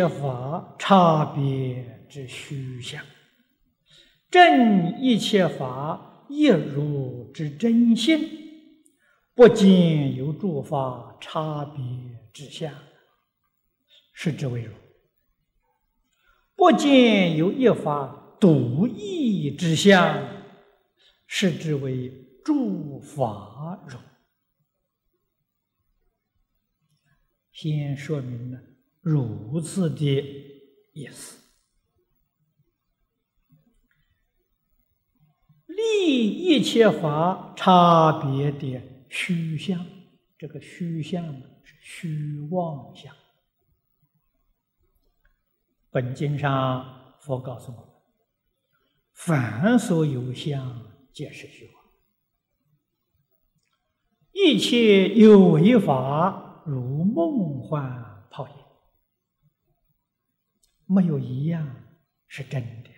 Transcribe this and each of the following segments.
切法差别之虚相，正一切法一如之真性，不见有诸法差别之相，是之为如；不见有一法独异之相，是之为诸法如。先说明了如此的意思，立一切法差别的虚相，这个虚相是虚妄相。本经上佛告诉我们，凡所有相，皆是虚妄，一切有为法。如梦幻泡影，没有一样是真的。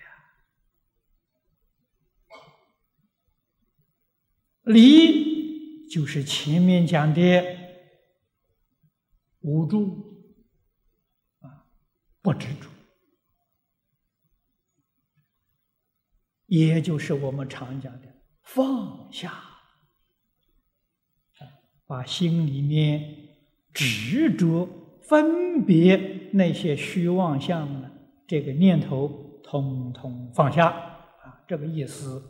离就是前面讲的无助啊，不执着，也就是我们常讲的放下，把心里面。执着分别那些虚妄相呢？这个念头通通放下啊！这个意思，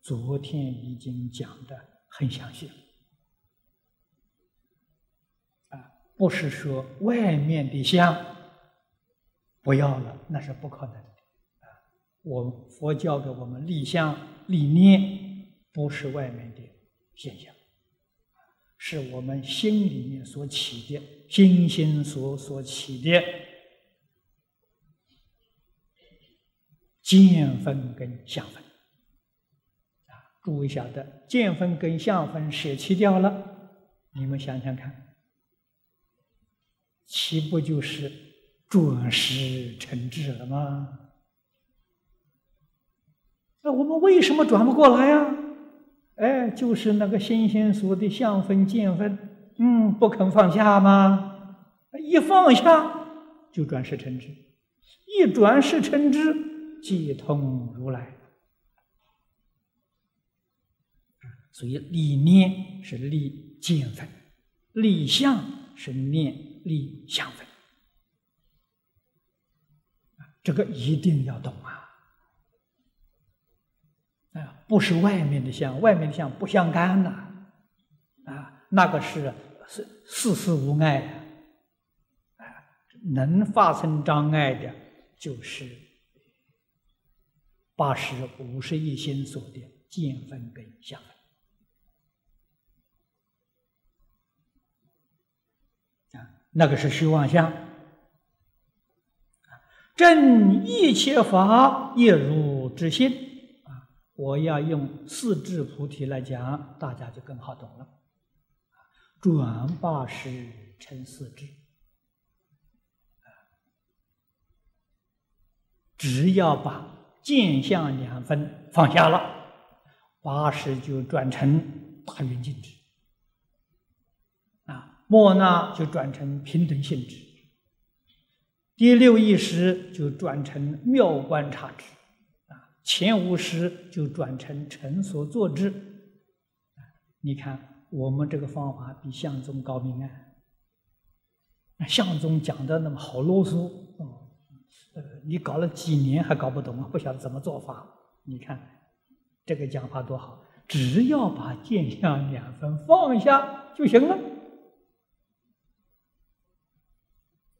昨天已经讲的很详细了啊，不是说外面的相不要了，那是不可能的啊！我佛教给我们立相立念，不是外面的现象。是我们心里面所起的，心心所所起的见分跟相分啊！诸位晓得，见分跟相分舍弃掉了，你们想想看，岂不就是转识成智了吗？那我们为什么转不过来呀？哎，就是那个心心所的相分见分，嗯，不肯放下吗？一放下就转世成智，一转世成智即通如来。所以理念是立见分，立相是念立相分，这个一定要懂啊。不是外面的相，外面的相不相干呐，啊，那个是是事事无碍的，啊，能发生障碍的，就是八十五十一心所的见分跟相分，啊，那个是虚妄相，正一切法亦如之心。啊我要用四智菩提来讲，大家就更好懂了。转八识成四智，只要把见相两分放下了，八识就转成大圆净智，啊，莫那就转成平等性质，第六意识就转成妙观察智。前五识就转成成所作之，你看我们这个方法比相宗高明啊！相宗讲的那么好啰嗦哦，呃，你搞了几年还搞不懂啊？不晓得怎么做法？你看这个讲法多好，只要把见相两分放下就行了，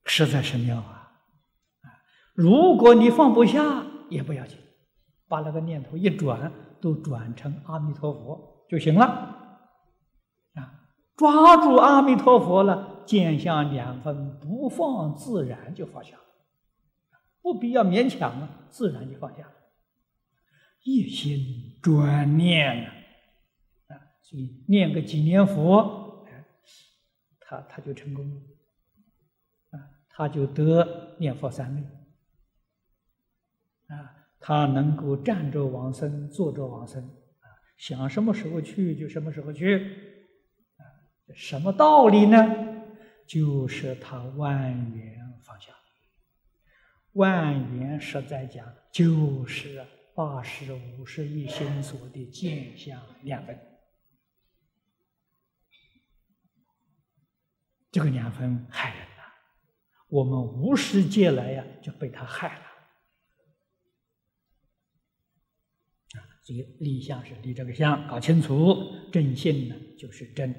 实在是妙啊！如果你放不下也不要紧。把那个念头一转，都转成阿弥陀佛就行了，抓住阿弥陀佛了，见相两分不放，自然就放下了，不必要勉强啊，自然就放下了。一心专念啊，啊，所以念个几年佛，他他就成功了，啊，他就得念佛三昧，啊。他能够站着往生，坐着往生，啊，想什么时候去就什么时候去，什么道理呢？就是他万缘放下。万缘实在讲，就是八十五十一心所的见相两分。这个两分害人呐！我们无始界来呀，就被他害了。啊，所以立相是立这个相，搞清楚正性呢，就是真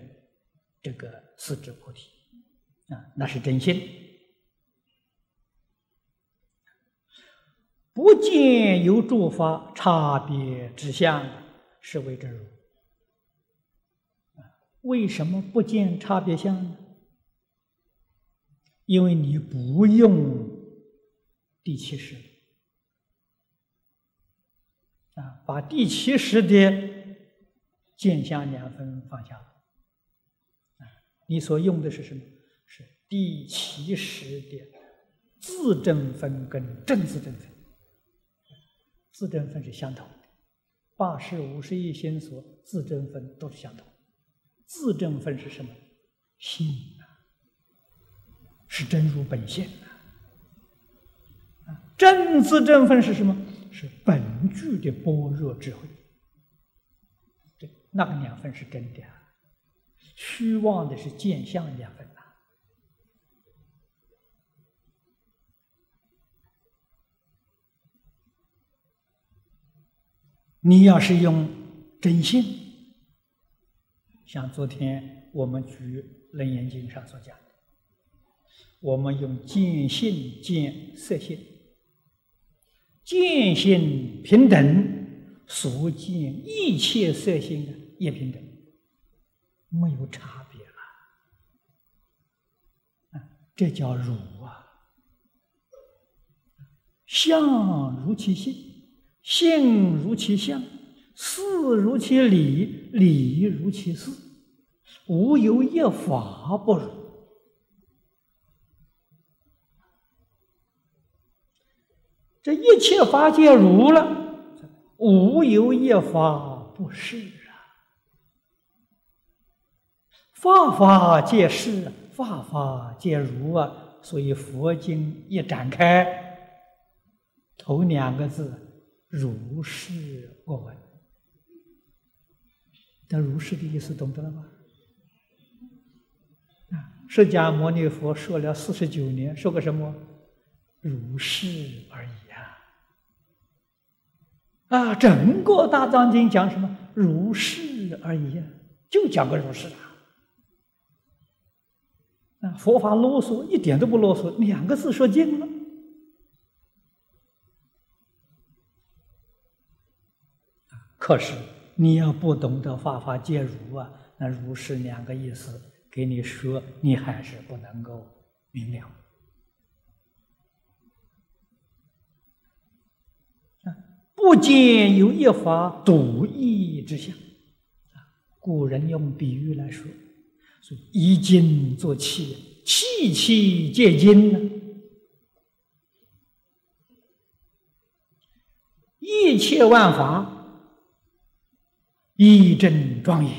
这个四智菩提啊，那是真性。不见有诸法差别之相，是为真如。为什么不见差别相呢？因为你不用第七识啊，把第七识的见相两分放下，你所用的是什么？是第七识的自证分跟正自证分，自证分是相同的，八十五十一心所自证分都是相同，自证分是什么？心啊。是真如本性啊！正自证分是什么？是本具的般若智慧。对，那个两分是真的，虚妄的是见相两分呐。你要是用真性，像昨天我们举《楞严经》上所讲的。我们用见性见色性，见性平等，所见一切色性也平等，没有差别了。这叫如啊，相如其性，性如其相，事如其理，理如其事，无有一法不如。这一切法皆如了，无有一法不是啊！法法皆是，法法皆如啊！所以佛经一展开，头两个字“如是我闻”。那“如是”的意思懂得了吗？啊，释迦牟尼佛说了四十九年，说个什么？如是而已。啊，啊整个大藏经讲什么？如是而已，啊就讲个如是啊！啊，佛法啰嗦一点都不啰嗦，两个字说尽了。可是你要不懂得法法皆如啊，那如是两个意思给你说，你还是不能够明了。啊不见有一法独异之相，啊，古人用比喻来说，所以金作器，器器皆金呢。一切万法一真庄严，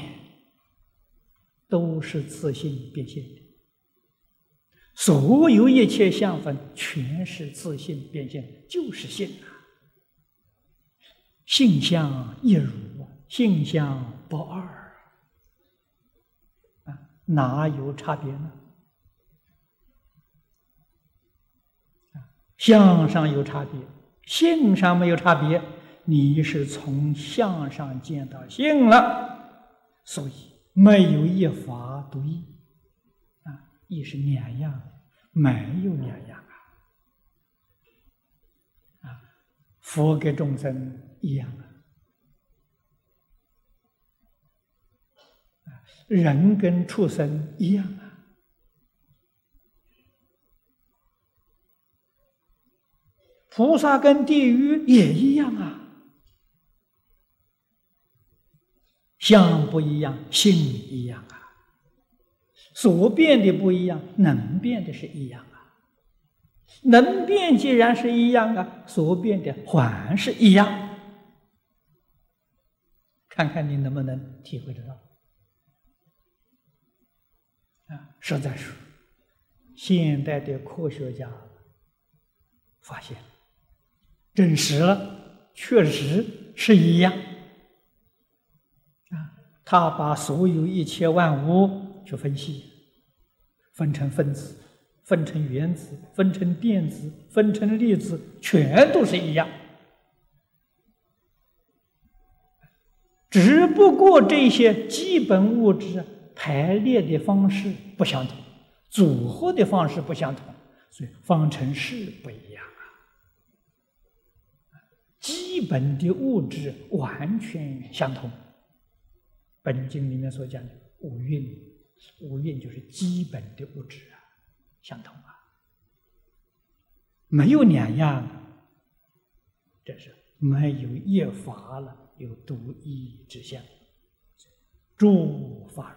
都是自性变现的。所有一切相分，全是自性变现，就是性啊。性相一如，性相不二，哪有差别呢？相上有差别，性上没有差别。你是从相上见到性了，所以没有一法独一啊，一是两样，没有两样啊。啊，佛给众生。一样啊，人跟畜生一样啊，菩萨跟地狱也一样啊，相不一样，性一样啊，所变的不一样，能变的是一样啊，能变既然是一样啊，所变的还是一样。看看你能不能体会得到。啊，实在是现代的科学家发现，证实了，确实是一样。啊，他把所有一切万物去分析，分成分子，分成原子，分成电子，分成粒子，全都是一样。只不过这些基本物质排列的方式不相同，组合的方式不相同，所以方程式不一样啊。基本的物质完全相同。本经里面所讲的五蕴，五蕴就是基本的物质啊，相同啊，没有两样，这是没有一法了。有独一之相，诸法